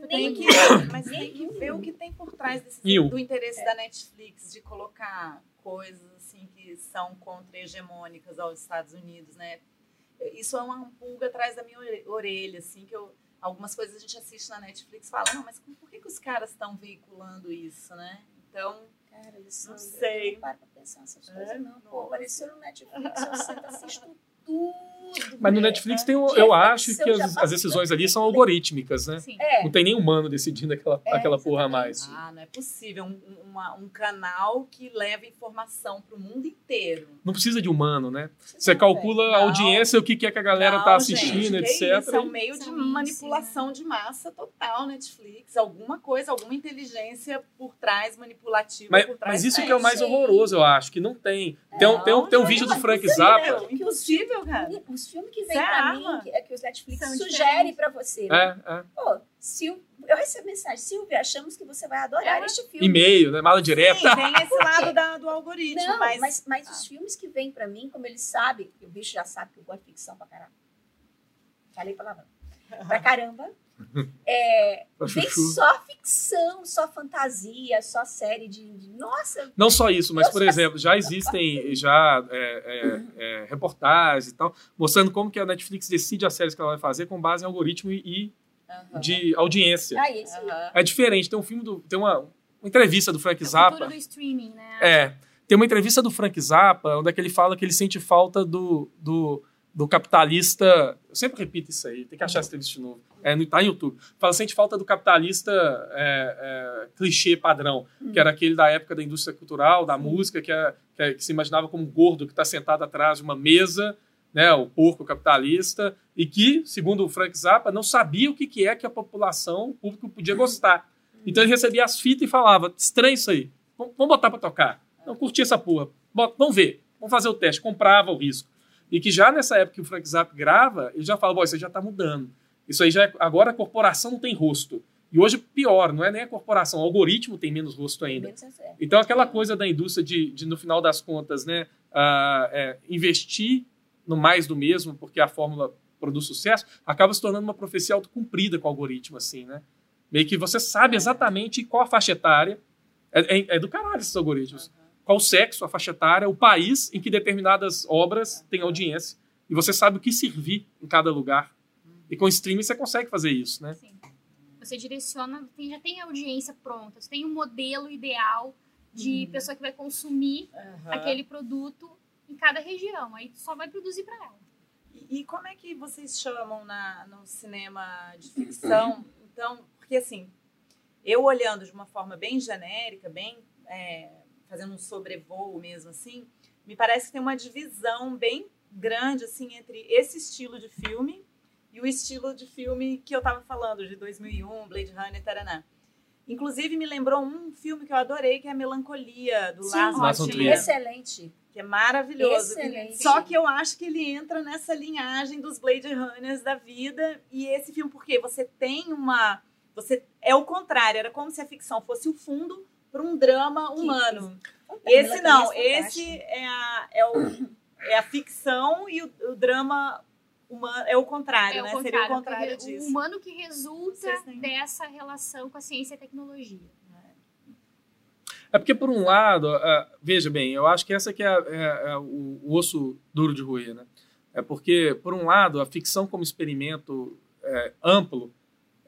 tem que, mas tem que ver o que tem por trás desse, do interesse é. da Netflix de colocar coisas assim que são contra-hegemônicas aos Estados Unidos, né? Isso é uma pulga atrás da minha orelha, assim, que eu, algumas coisas a gente assiste na Netflix e fala, não, mas por que, que os caras estão veiculando isso, né? Então, Cara, isso não sei. Não para pra pensar essas coisas, é? não. Pô, apareceu no Netflix, você assiste tudo mas no Netflix tem, eu acho que as, as decisões ali são algorítmicas, né? É. Não tem nem humano decidindo aquela, é, aquela porra a mais. Ah, não é possível. Um, uma, um canal que leva informação para o mundo inteiro. Não precisa de humano, né? Você calcula não, a audiência, o que, que é que a galera não, tá assistindo, gente, etc. Isso é um meio de manipulação de massa total, Netflix. Alguma coisa, alguma inteligência por trás, manipulativa mas, por trás. Mas isso que é o mais horroroso, eu acho, que não tem. Tem, um, tem, um, tem um vídeo do Frank Zappa. É impossível, cara os filmes que vêm pra mim, que, é que os Netflix São sugerem pra você. Né? É, é. Pô, Sil, eu recebo mensagem, Silvia, achamos que você vai adorar é. este filme. E-mail, né? Mala direta. Sim, tem esse lado da, do algoritmo. Não, mas, mas, mas ah. os filmes que vêm pra mim, como eles sabem, o bicho já sabe que eu gosto de ficção pra caramba. Falei palavrão. Pra caramba. É, vem só ficção, só fantasia, só série de, de nossa. Não só isso, mas por exemplo, já existem já é, é, é, reportagens e tal mostrando como que a Netflix decide as séries que ela vai fazer com base em algoritmo e, uhum. de audiência. Ah, isso. Uhum. É diferente. Tem um filme do, tem uma, uma entrevista do Frank é Zappa. do streaming, né? É. Tem uma entrevista do Frank Zappa onde é que ele fala que ele sente falta do, do, do capitalista. Eu sempre repito isso aí, tem que achar essa entrevista de novo é, tá no YouTube. Fala, sente falta do capitalista é, é, clichê padrão, que era aquele da época da indústria cultural, da música, que, é, que, é, que, se imaginava como um gordo que está sentado atrás de uma mesa, né, o porco capitalista, e que, segundo o Frank Zappa, não sabia o que, que é que a população, o público podia gostar. Então ele recebia as fitas e falava, estranho isso aí, vamos botar para tocar. Não curti essa porra, Bota, vamos ver, vamos fazer o teste. Comprava o risco. E que já nessa época que o Frank Zappa grava, ele já fala, isso aí já está mudando. Isso aí já é, agora a corporação não tem rosto. E hoje pior, não é nem a corporação, o algoritmo tem menos rosto ainda. Então aquela coisa da indústria de, de no final das contas, né, uh, é, investir no mais do mesmo, porque a fórmula produz sucesso, acaba se tornando uma profecia autocumprida com o algoritmo, assim, né? Meio que você sabe exatamente qual a faixa etária. É, é, é do caralho esses algoritmos. Qual o sexo, a faixa etária, o país em que determinadas obras têm audiência. E você sabe o que servir em cada lugar. E com streaming você consegue fazer isso, né? Sim. Você direciona, tem, já tem a audiência pronta, você tem um modelo ideal de uhum. pessoa que vai consumir uhum. aquele produto em cada região. Aí só vai produzir para ela. E, e, como é que vocês chamam na, no cinema de ficção? Então, porque assim, eu olhando de uma forma bem genérica, bem é, fazendo um sobrevoo mesmo assim, me parece que tem uma divisão bem grande assim entre esse estilo de filme e o estilo de filme que eu estava falando, de 2001, Blade Runner, taraná. Inclusive, me lembrou um filme que eu adorei, que é a Melancolia, do Lars von Trier. Excelente. Que é maravilhoso. Excelente. Só que eu acho que ele entra nessa linhagem dos Blade Runners da vida. E esse filme, porque você tem uma... você É o contrário, era como se a ficção fosse o fundo para um drama humano. Esse não, esse é a, é, o, é a ficção e o, o drama humano, é o contrário, é o né? Contrário, Seria o contrário disso. O humano que resulta dessa relação com a ciência e a tecnologia. É porque, por um lado, uh, veja bem, eu acho que essa que é, é, é o, o, osso duro de roer, né? É porque, por um lado, a ficção como experimento é, amplo,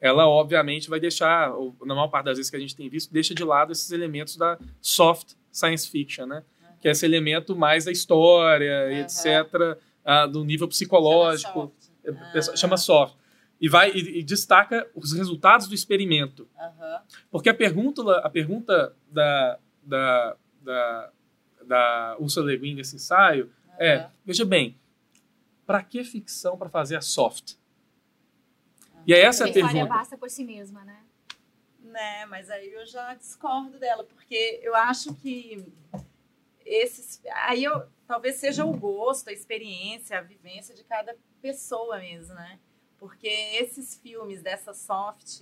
ela obviamente vai deixar, ou, na maior parte das vezes que a gente tem visto, deixa de lado esses elementos da soft science fiction, né? Uhum. Que é esse elemento mais da história, uhum. etc., ah, do nível psicológico. Chama soft. Ah. Chama soft. E, vai, e, e, destaca os resultados do experimento. Porque a pergunta, a pergunta da, da, da, da Ursula Le Guin nesse ensaio é, veja bem, para que ficção para fazer a soft? E aí essa é a pergunta. basta por si mesma, né? Né, mas aí eu já discordo dela, porque eu acho que esses. Aí eu talvez seja o gosto, a experiência, a vivência de cada pessoa mesmo, né? Porque esses filmes dessa soft,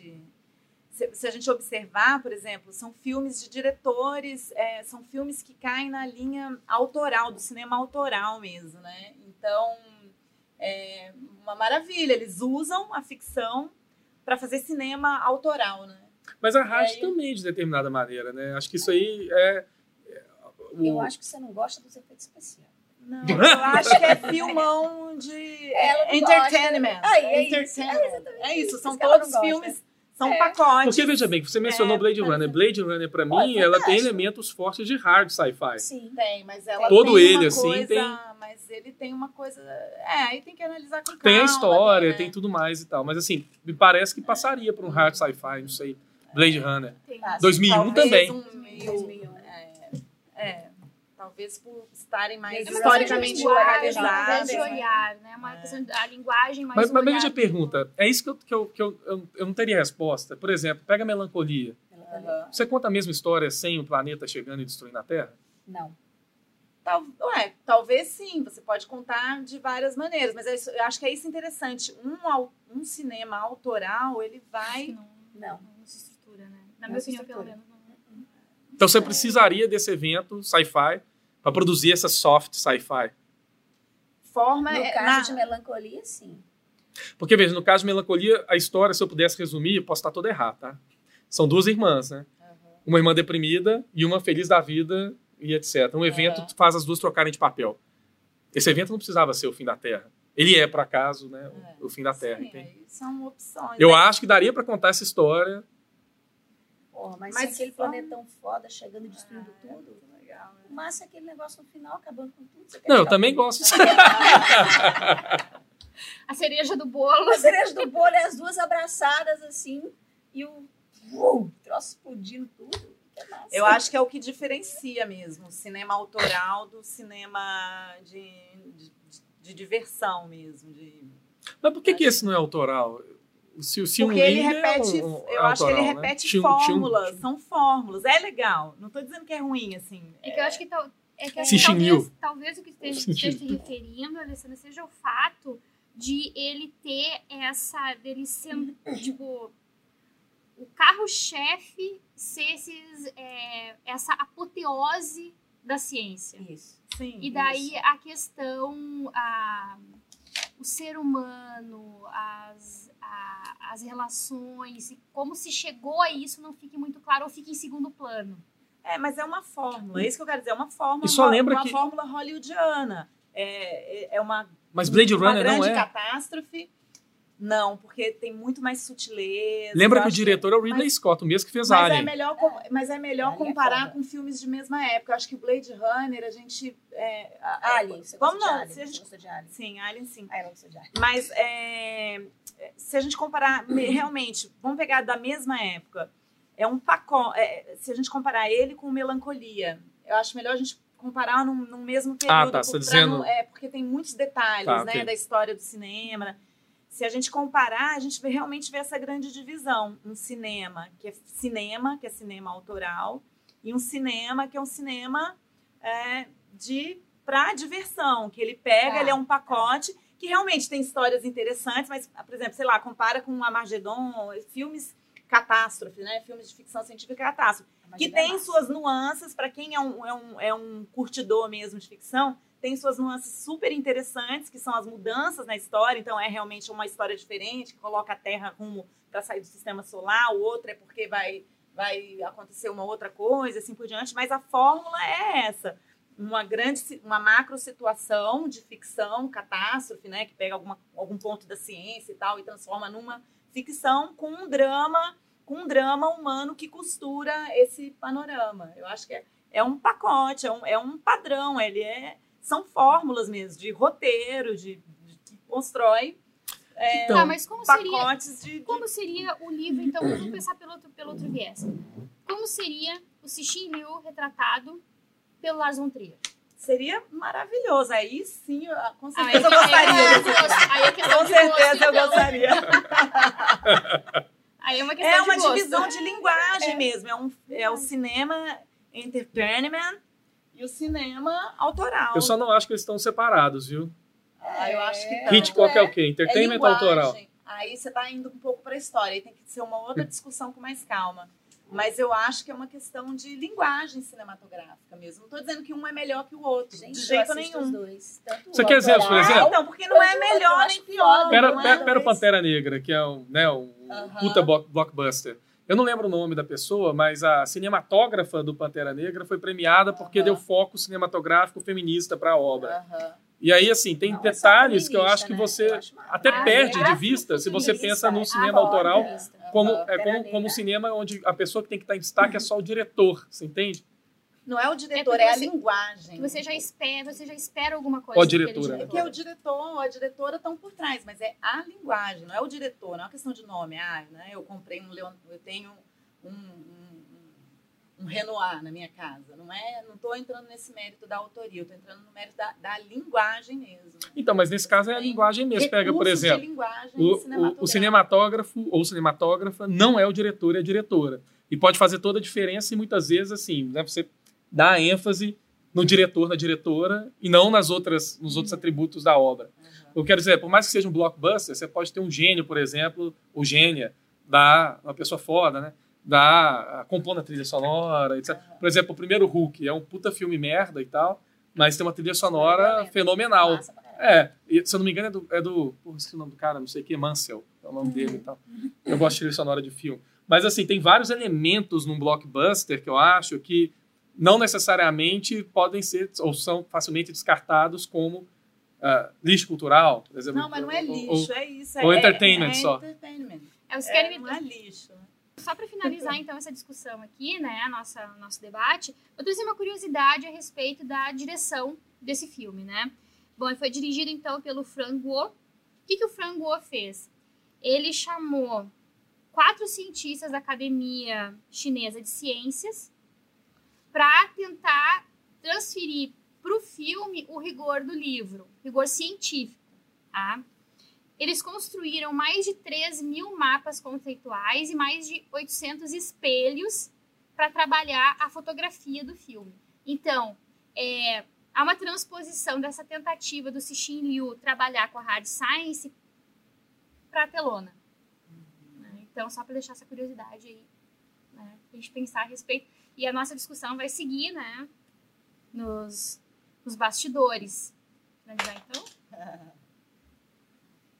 se, se a gente observar, por exemplo, são filmes de diretores, é, são filmes que caem na linha autoral, do cinema autoral mesmo, né? Então, é uma maravilha. Eles usam a ficção para fazer cinema autoral, né? Mas a rádio aí... também, de determinada maneira, né? Acho que isso aí é o... Eu acho que você não gosta dos efeitos especiais. Não, eu acho que é filmão de é, entertainment. Aí, é, entertainment. É, é isso, são todos filmes são é. pacotes. Porque veja bem, você mencionou é, Blade Runner. Blade Runner, para mim, ela tem elementos fortes de hard sci-fi. Sim, tem, mas ela Todo tem ele, assim, coisa, tem. Mas ele tem uma coisa. É, aí tem que analisar com calma. Tem a história, né? tem tudo mais e tal. Mas assim, me parece que passaria por um hard sci-fi, não sei. Blade Runner. Tem. 2001 também. Um meio, 2001. É, talvez por estarem mais é historicamente localizados. de olhar, né? Uma é. questão da linguagem mais Mas, mas veja a pergunta, é isso que, eu, que, eu, que eu, eu, eu, não teria resposta. Por exemplo, pega a melancolia. Uhum. Você conta a mesma história sem o planeta chegando e destruindo a Terra? Não. Tal, ué, talvez sim, você pode contar de várias maneiras, mas é eu acho que é isso interessante. Um, um cinema autoral, ele vai. Não, não. não se estrutura, né? Na minha opinião, pelo menos. Então você precisaria desse evento sci-fi para produzir essa soft sci-fi. Forma, no é, caso na... de melancolia, sim. Porque, veja, no caso de melancolia, a história, se eu pudesse resumir, eu posso estar toda errada, tá? São duas irmãs, né? Uhum. Uma irmã deprimida e uma feliz da vida e etc. Um evento uhum. faz as duas trocarem de papel. Esse evento não precisava ser o fim da Terra. Ele é, por acaso, né, é. o fim da Terra. Sim, são opções. Eu né? acho que daria para contar essa história Porra, mas, mas aquele só... planetão foda chegando e destruindo ah, tudo. É legal, né? Massa aquele negócio no final acabando com tudo. Não, eu também gosto. a cereja do bolo. A cereja do bolo é as duas abraçadas assim e o uou, troço explodindo tudo. É eu acho que é o que diferencia mesmo o cinema autoral do cinema de, de, de diversão mesmo. De... Mas por que, que esse não é autoral? Se, se Porque um ele repete, é um, eu acho que ele né? repete né? fórmulas, são fórmulas. É legal. Não estou dizendo que é ruim, assim. É que eu acho que tal, é que Cixin talvez, Liu. talvez o que esteja, esteja se referindo, Alessandra, seja o fato de ele ter essa. dele ser, tipo. O carro-chefe ser esses, é, essa apoteose da ciência. Isso. Sim. E daí a questão, a, o ser humano, as, a- as relações, e como se chegou a isso não fique muito claro ou fique em segundo plano. É, mas é uma fórmula. É isso que eu quero dizer. É uma fórmula. E só lembra uma que- fórmula hollywoodiana. É, é- é uma Mas Blade uma Runner não grande é. catástrofe. Não, porque tem muito mais sutileza. Lembra que o acho diretor é o Ridley mas- Scott, o mesmo que fez Mas Alien. é melhor, com- mas é melhor é comparar foda. com filmes de mesma época. Eu acho que o Blade Runner, a gente. É, a- Alien, você Vamos gosta de não, Alien? se a gente- de Alien? Sim, Alien sim. Ah, eu gosto de Alien. Mas é, se a gente comparar, me- realmente, vamos pegar da mesma época, é um pacote. é, se a gente comparar ele com Melancolia, eu acho melhor a gente comparar num, num mesmo período. tá, você tá dizendo- não- é, porque tem muitos detalhes Tá, né, ok. da história do cinema. Se a gente comparar, a gente vê- realmente vê essa grande divisão. Um cinema que é cinema, que é cinema autoral, e um cinema que é um cinema é, de para diversão, que ele pega, ele é um pacote que realmente tem histórias interessantes, mas, por exemplo, sei lá, compara com Armagedon, filmes catástrofe, né? Filmes de ficção científica catástrofe, que Imagina tem suas nuances, para quem é um, é, um, é um curtidor mesmo de ficção, tem suas nuances super interessantes, que são as mudanças na história, então é realmente uma história diferente, que coloca a Terra rumo para sair do sistema solar, o outro é porque vai, vai acontecer uma outra coisa, assim por diante, mas a fórmula é essa. Uma grande, uma macro situação de ficção, catástrofe, né, que pega alguma, algum ponto da ciência e tal e transforma numa ficção com um drama, com um drama humano que costura esse panorama. Eu acho que é, é um pacote, é um, é um padrão, ele é são fórmulas mesmo de roteiro, de, de que constrói Então, tá, mas como seria, pacotes de, de como seria o livro, então, vamos pensar pelo outro, pelo outro viés. Como seria o Cixin Liu retratado pelo Lars von Trier? seria maravilhoso. Aí sim, eu- com Ah, certeza eu aí- gostaria. Aí, é desse- gosto. Aí é questão Com de gosto, certeza eu então. gostaria. Aí é uma questão É de uma gosto. divisão de linguagem mesmo. É, um, é o cinema entertainment e o cinema autoral. Eu só não acho que eles estão separados, viu? Ah, eu acho que É. não. Hitchcock é, É- o quê? é Entertainment linguagem. autoral. Aí você está indo um pouco para a história. Aí tem que ser uma outra discussão com mais calma. Mas eu acho que é uma questão de linguagem cinematográfica mesmo. Não estou dizendo que um é melhor que o outro. Gente, de eu jeito nenhum. os dois. Tanto Você o quer exemplos, por exemplo? Não, porque não é melhor nem pior. Pera, é, pera, pera. Pantera Negra, que é um, né, um Aham. puta block- blockbuster. Eu não lembro o nome da pessoa, mas a cinematógrafa do Pantera Negra foi premiada porque Aham. deu foco cinematográfico feminista para a obra. Aham. E aí, assim, tem Não é detalhes que eu acho que né? você Eu acho até Ah, perde é? de vista se você pensa no é. cinema autoral como, é, como, como cinema onde a pessoa que tem que estar em destaque é só o diretor, você entende? Não é o diretor, porque é, a você- linguagem. Que você já espera, você já espera alguma coisa. Ou a diretora, né? É que o diretor, a diretora estão por trás, mas é a linguagem, não é o diretor, não é uma questão de nome. Ah, né, eu comprei um Leon, eu tenho um, um, um Renoir na minha casa. Não é, não estou entrando nesse mérito da autoria, eu estou entrando no mérito da, da linguagem mesmo. Então, mas nesse caso é a linguagem mesmo. Pega, por exemplo, linguagem o, o, o cinematógrafo ou cinematógrafa não é o diretor, é a diretora. E pode fazer toda a diferença e muitas vezes, assim, né, você dá ênfase no diretor, na diretora, e não nas outras, nos outros atributos da obra. Aham. Eu quero dizer, por mais que seja um blockbuster, você pode ter um gênio, por exemplo, o gênia, da uma pessoa foda, né? Da compondo a trilha sonora, etc. Por exemplo, o primeiro Hulk é um puta filme merda e tal, mas tem uma trilha sonora fenomenal. Massa. É, e, se eu não me engano é do. É do porra, esqueci o nome do cara, não sei o que, Mansell, é o nome dele e tal. Eu gosto de trilha sonora de filme. Mas assim, tem vários elementos num blockbuster que eu acho que não necessariamente podem ser ou são facilmente descartados como ah, lixo cultural, por exemplo. Não, mas não é Ou- lixo, é isso. ou é, entertainment é só. entertainment. É, É, não é lixo. Só para finalizar, então, essa discussão aqui, né, a nossa nosso debate, eu trouxe uma curiosidade a respeito da direção desse filme, né? Bom, ele foi dirigido, então, pelo Frank Guo. O que, que o Frank Guo fez? Ele chamou quatro cientistas da Academia Chinesa de Ciências para tentar transferir para o filme o rigor do livro, rigor científico, tá? Eles construíram mais de 3 mil mapas conceituais e mais de 800 espelhos para trabalhar a fotografia do filme. Então, é, há uma transposição dessa tentativa do Cixin Liu trabalhar com a Hard Science para a telona. Né? Então, só para deixar essa curiosidade aí, né? a gente pensar a respeito. E a nossa discussão vai seguir né? nos, nos bastidores. Finalizar então?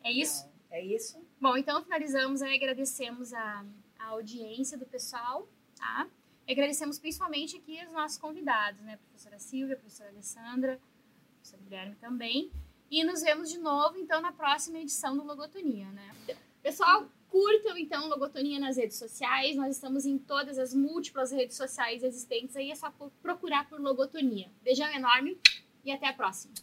É isso? É isso. Bom, então finalizamos aí, agradecemos a, a audiência do pessoal, tá? E agradecemos principalmente aqui os nossos convidados, né? A professora Silvia, a professora Alessandra, o professor Guilherme também. E nos vemos de novo, então, na próxima edição do Logotonia, né? Pessoal, curtam, então, Logotonia nas redes sociais. Nós estamos em todas as múltiplas redes sociais existentes aí. É só procurar por Logotonia. Beijão enorme e até a próxima.